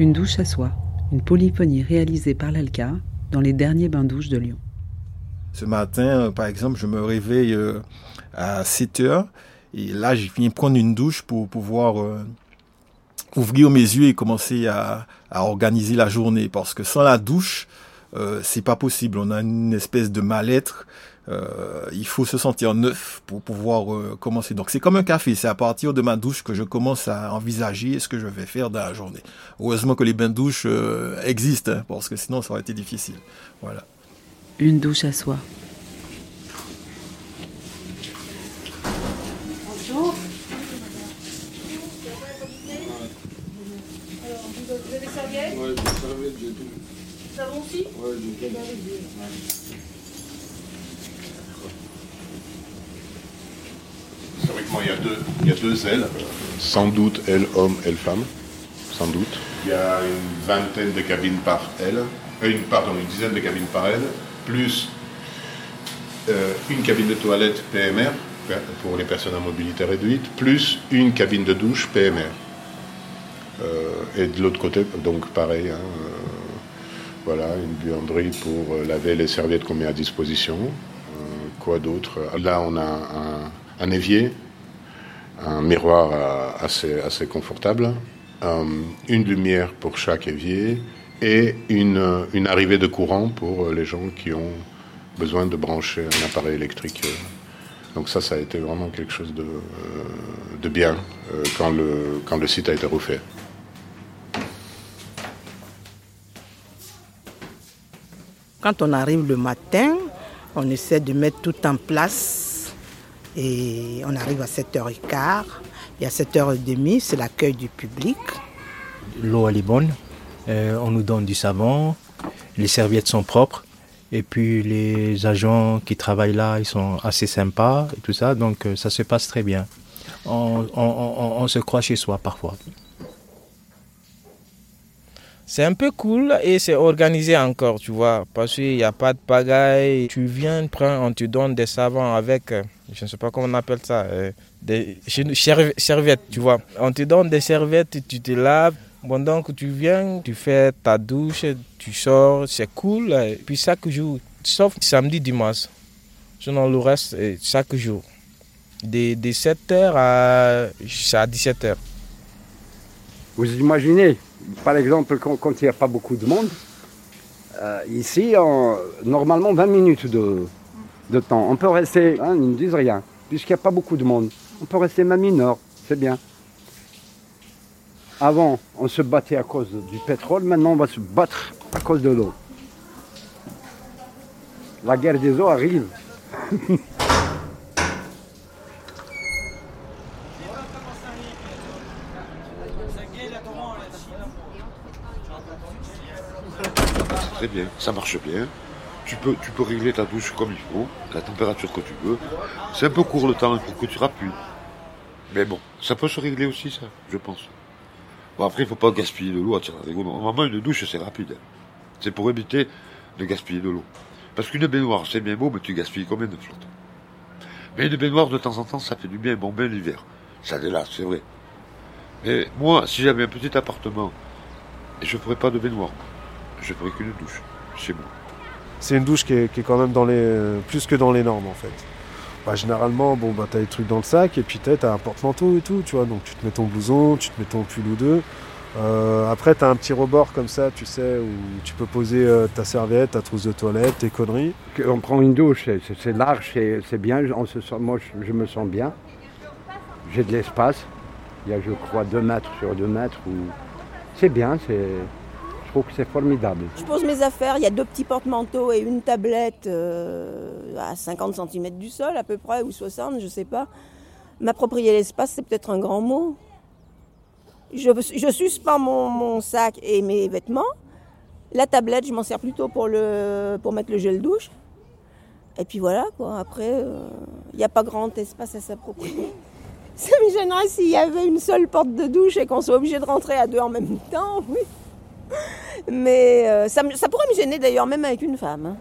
Une douche à soi, une polyphonie réalisée par l'ALCA dans les derniers bains-douches de Lyon. Ce matin, euh, par exemple, je me réveille euh, à 7 heures et là, je viens prendre une douche pour pouvoir euh, ouvrir mes yeux et commencer à, organiser la journée. Parce que sans la douche, c'est pas possible. On a une espèce de mal-être. il faut se sentir neuf pour pouvoir commencer. Donc c'est comme un café. C'est à partir de ma douche que je commence à envisager ce que je vais faire dans la journée. Heureusement que les bains de douche existent, hein, parce que sinon ça aurait été difficile. Voilà. Une douche à soi. Bonjour. Alors, vous avez des serviettes Oui, des serviettes, j'ai tout. Aussi Oui, j'ai tout. Historiquement, il y, a deux, il y a deux ailes. Sans doute aile homme, aile femme. Sans doute. Il y a une vingtaine de cabines par aile. Euh, une, pardon, une dizaine de cabines par aile plus euh, une cabine de toilette PMR pour les personnes à mobilité réduite, plus une cabine de douche PMR. Euh, et de l'autre côté, donc pareil, hein, voilà, une buanderie pour laver les serviettes qu'on met à disposition. quoi d'autre? Là, on a un, évier, un miroir assez, assez confortable, une lumière pour chaque évier, et une, une, arrivée de courant pour euh, les gens qui ont besoin de brancher un appareil électrique. Donc ça, ça a été vraiment quelque chose de, euh, de bien euh, quand le, quand le site a été refait. Quand on arrive le matin, on essaie de mettre tout en place et on arrive à 7h15. Et à 7h30, c'est l'accueil du public. L'eau, elle est bonne. Euh, on nous donne du savon, les serviettes sont propres. Et puis les agents qui travaillent là, ils sont assez sympas et tout ça, donc euh, ça se passe très bien. On, se croit chez soi parfois. C'est un peu cool et c'est organisé encore, tu vois, parce qu'il n'y a pas de pagaille. Tu viens, prends, on te donne des savons avec, euh, je ne sais pas comment on appelle ça, des serviettes, tu vois. On te donne des serviettes, tu te laves, Bon, donc tu viens, tu fais ta douche, tu sors, c'est cool. Puis chaque jour, sauf samedi, dimanche. Sinon, le reste, chaque jour. De, 7h à, 17h. Vous imaginez, par exemple, quand, il n'y a pas beaucoup de monde, euh, ici, normalement 20 minutes de, de, temps. On peut rester, hein, ils ne disent rien, puisqu'il n'y a pas beaucoup de monde. On peut rester même une heure, c'est bien. Avant, on se battait à cause du pétrole, maintenant on va se battre à cause de l'eau. La guerre des eaux arrive. Bien, ça marche bien. Tu peux, tu peux régler ta douche comme il faut, la température que tu veux. C'est un peu court le temps, pour que tu rappuies. Mais bon, ça peut se régler aussi, ça, je pense. Bon, après, il faut pas gaspiller de l'eau à tirer Normalement, une douche, c'est rapide. C'est pour éviter de gaspiller de l'eau. Parce qu'une baignoire, c'est bien beau, mais tu gaspilles combien de flotte Mais une baignoire, de temps en temps, ça fait du bien, bon bain l'hiver. Ça délasse, c'est vrai. Mais moi, si j'avais un petit appartement, je ne ferais pas de baignoire. Je ferais qu'une douche, chez moi. C'est une douche qui est, quand même dans les, plus que dans les normes, en fait. Bah, généralement, bon, bah, tu as des trucs dans le sac et puis tu as un porte-manteau et tout, tu vois. Donc tu te mets ton blouson, tu te mets ton pull ou deux. Euh, après, tu as un petit rebord comme ça, tu sais, où tu peux poser euh, ta serviette, ta trousse de toilette, tes conneries. On prend une douche, c'est large, c'est bien. On se sent, moi, je, me sens bien. J'ai de l'espace. Il y a, je crois, deux mètres sur deux mètres. Où... C'est bien, c'est je pose mes affaires, il y a deux petits porte-manteaux et une tablette euh, à 50 cm du sol à peu près, ou 60, je ne sais pas. M'approprier l'espace, c'est peut-être un grand mot. Je, suspends mon, sac et mes vêtements. La tablette, je m'en sers plutôt pour, le, pour mettre le gel douche. Et puis voilà. Après, euh, il n'y a pas grand espace à s'approprier. Ça me gênerait s'il y avait une seule porte de douche et qu'on soit obligé de rentrer à deux en même temps, oui. Mais euh, ça, pourrait me gêner d'ailleurs même avec une femme. Hein.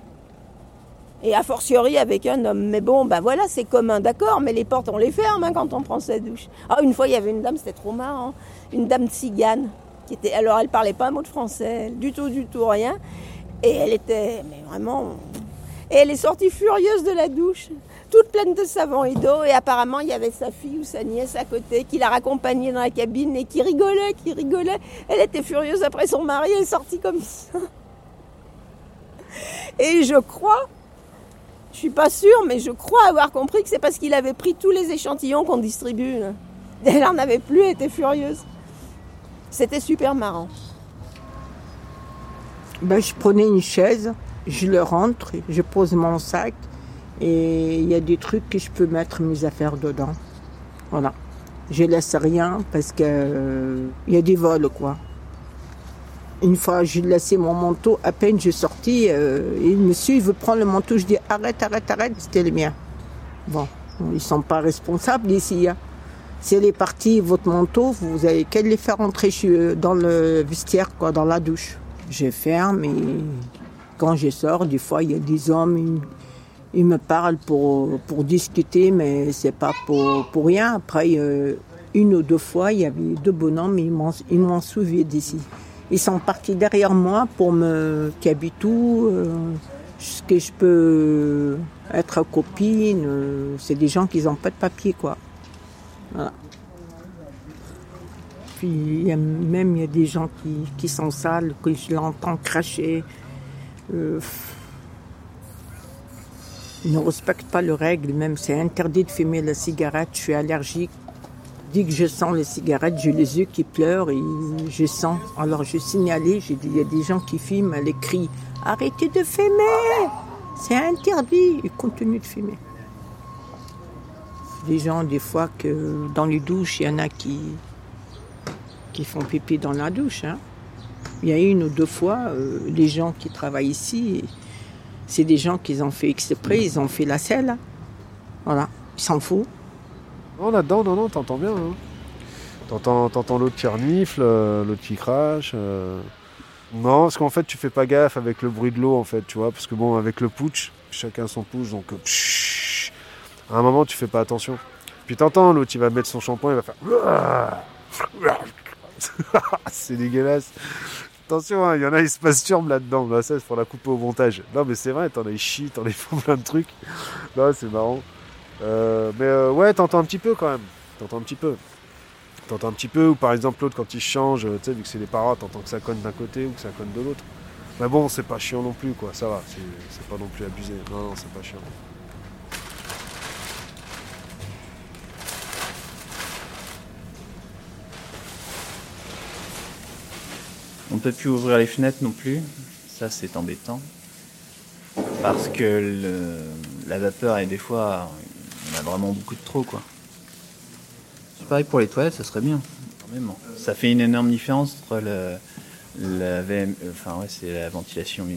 Et a fortiori avec un homme. Mais bon, ben voilà, c'est commun, d'accord, mais les portes, on les ferme hein, quand on prend sa douche. Ah, une fois, il y avait une dame, c'était trop marrant. Une dame tzigane. Qui était, alors elle parlait pas un mot de français, du tout, du tout, rien. Et elle était, mais vraiment. Et elle est sortie furieuse de la douche, toute pleine de savon et d'eau. Et apparemment, il y avait sa fille ou sa nièce à côté qui la raccompagnait dans la cabine et qui rigolait, qui rigolait. Elle était furieuse après son mari, elle est sortie comme ça. Et je crois, je suis pas sûre, mais je crois avoir compris que c'est parce qu'il avait pris tous les échantillons qu'on distribue. Elle en avait plus, elle était furieuse. C'était super marrant. Ben, je prenais une chaise, je le rentre, je pose mon sac et il y a des trucs que je peux mettre mes affaires dedans. Voilà. Je laisse rien parce que euh, il y a des vols quoi. Une fois, j'ai laissé mon manteau, à peine j'ai sorti, euh, et le monsieur, il veut prendre le manteau, je dis arrête, arrête, arrête, c'était le mien. Bon, ils sont pas responsables ici. Hein. Si elle est partie, votre manteau, vous avez qu'à les faire entrer dans le vestiaire, quoi, dans la douche. Je ferme et quand je sors, des fois, il y a des hommes, ils, me parlent pour, pour discuter, mais c'est pas pour, pour rien. Après, une ou deux fois, il y avait deux bonhommes, ils m'ont, ils m'ont soulevé d'ici. Ils sont partis derrière moi pour me tout, euh, ce que je peux être copine. Euh, c'est des gens qui n'ont pas de papier, quoi. Voilà. Puis y a, même il y a des gens qui, qui sont sales, que je l'entends cracher. Euh, ne respectent pas les règles, même c'est interdit de fumer la cigarette, je suis allergique. Dès que je sens les cigarettes, j'ai les yeux qui pleurent je sens. Alors je signalé, j'ai dit, il y a des gens qui fument, elle crie Arrêtez de fumer C'est interdit Ils continuent de fumer. Des gens, des fois, que dans les douches, il y en a qui, qui font pipi dans la douche. Hein. Il y a une ou deux fois, euh, les gens qui travaillent ici, c'est des gens qui ont fait exprès, ils ont fait la selle. Voilà, ils s'en foutent. Non, là-dedans, non, non, t'entends bien. Hein. T'entends, l'autre qui renifle, euh, l'autre qui crache. Euh. Non, parce qu'en fait, tu fais pas gaffe avec le bruit de l'eau, en fait, tu vois. Parce que bon, avec le putsch, chacun son pouce, donc. Euh, à un moment, tu fais pas attention. Puis t'entends, l'autre, il va mettre son shampoing, il va faire. c'est dégueulasse. Attention, hein, il y en a, ils se masturbent là-dedans. Bah, ça, c'est pour la couper au montage. Non, mais c'est vrai, t'en as, chient, t'en as, ils plein de trucs. Non, c'est marrant. Euh, mais euh, ouais, t'entends un petit peu quand même. T'entends un petit peu. T'entends un petit peu, ou par exemple l'autre quand il change, tu sais, vu que c'est des paroles, t'entends que ça conne d'un côté ou que ça conne de l'autre. Mais bon, c'est pas chiant non plus, quoi, ça va, c'est pas non plus abusé. Non, non, c'est pas chiant. On ne peut plus ouvrir les fenêtres non plus, ça c'est embêtant. Parce que la vapeur est des fois on a vraiment beaucoup de trop, quoi. C'est pareil pour les toilettes, ça serait bien, Ça fait une énorme différence entre le, la enfin ouais, c'est la ventilation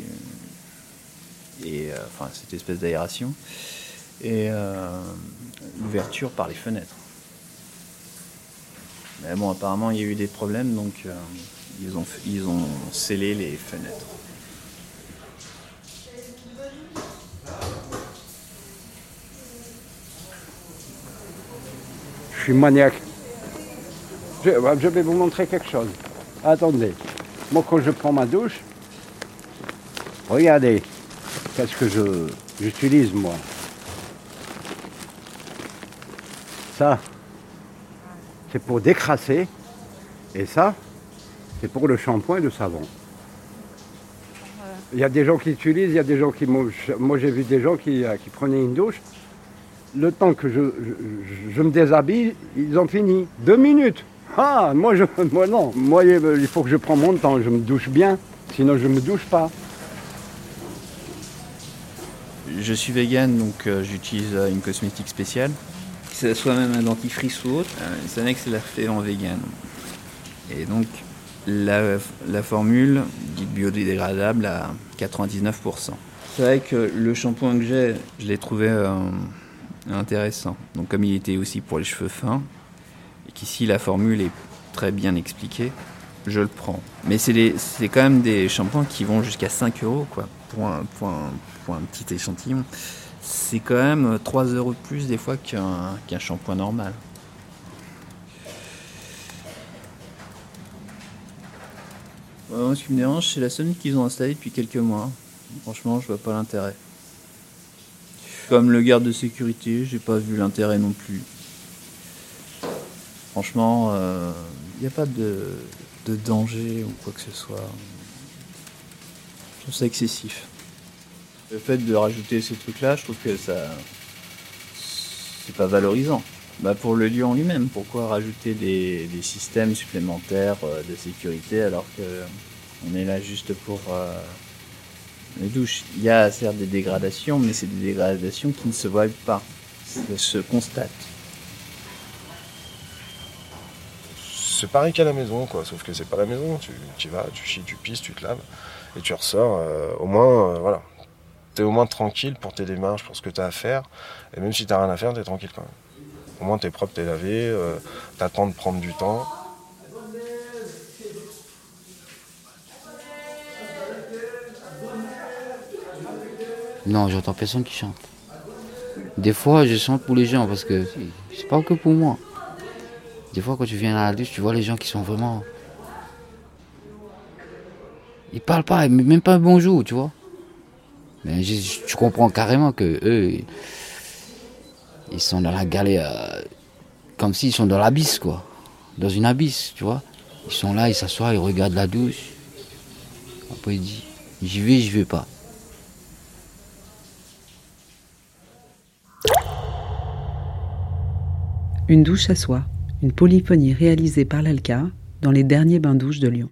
et euh, enfin cette espèce d'aération et euh, l'ouverture par les fenêtres. Mais bon, apparemment il y a eu des problèmes, donc euh, ils ont ils ont scellé les fenêtres. Je suis maniaque. Je, vais vous montrer quelque chose. Attendez. Moi, quand je prends ma douche, regardez, qu'est-ce que je, j'utilise, moi? Ça, c'est pour décrasser. Et ça, c'est pour le shampoing et le savon. Il y a des gens qui utilisent, il y a des gens qui... Moi, j'ai vu des gens qui, euh, qui prenaient une douche le temps que je, me déshabille, ils ont fini. Deux minutes. Ah, moi, je, moi non. Moi, il faut que je prenne mon temps. Je me douche bien. Sinon, je ne me douche pas. Je suis vegan, donc euh, j'utilise euh, une cosmétique spéciale. C'est soit même un dentifrice ou autre. Euh, c'est la fait en vegan. Et donc, la, formule dite biodégradable à 99%. C'est vrai que le shampoing que j'ai, je l'ai trouvé Intéressant. Donc comme il était aussi pour les cheveux fins, et qu'ici la formule est très bien expliquée, je le prends. Mais c'est quand même des shampoings qui vont jusqu'à 5 euros quoi, pour, un, petit échantillon. C'est quand même 3 euros de plus des fois qu'un shampoing normal. Moi, ce qui me dérange, c'est la sonnette qu'ils ont installée depuis quelques mois. Franchement, je vois pas l'intérêt. Comme le garde de sécurité, j'ai pas vu l'intérêt non plus. Franchement, il n'y a pas de, de danger ou quoi que ce soit. Je trouve ça excessif. Le fait de rajouter ces trucs-là, je trouve que ça. C'est pas valorisant. Bah pour le lieu en lui-même, pourquoi rajouter des, systèmes supplémentaires euh, de sécurité alors que on est là juste pour euh, les douches? Il y a certes des dégradations, mais c'est des dégradations qui ne se voient pas, se constate. C'est pareil qu'à la maison, quoi, sauf que c'est pas la maison. Tu, vas, tu chies, tu pisses, tu te laves, et tu ressors. euh, au moins, voilà. T'es au moins tranquille pour tes démarches, pour ce que t'as à faire. Et même si t'as rien à faire, t'es tranquille quand même. Au moins, t'es propre, t'es lavé, euh, t'attends de prendre du temps. Non, j'entends personne qui chante. Des fois, je chante pour les gens parce que c'est pas que pour moi. Des fois, quand tu viens à la douche, tu vois les gens qui sont vraiment. Ils parlent pas, même pas un bonjour, tu vois. Mais je- tu comprends carrément que eux, sont dans la galère, euh, comme s'ils sont dans l'abysse, quoi. Dans une abysse, tu vois. Ils sont là, ils s'assoient, ils regardent la douche. Après, ils disent, j'y vais, j'y vais pas. Une douche à soi, une polyphonie réalisée par l'ALCA dans les derniers bains-douches de Lyon.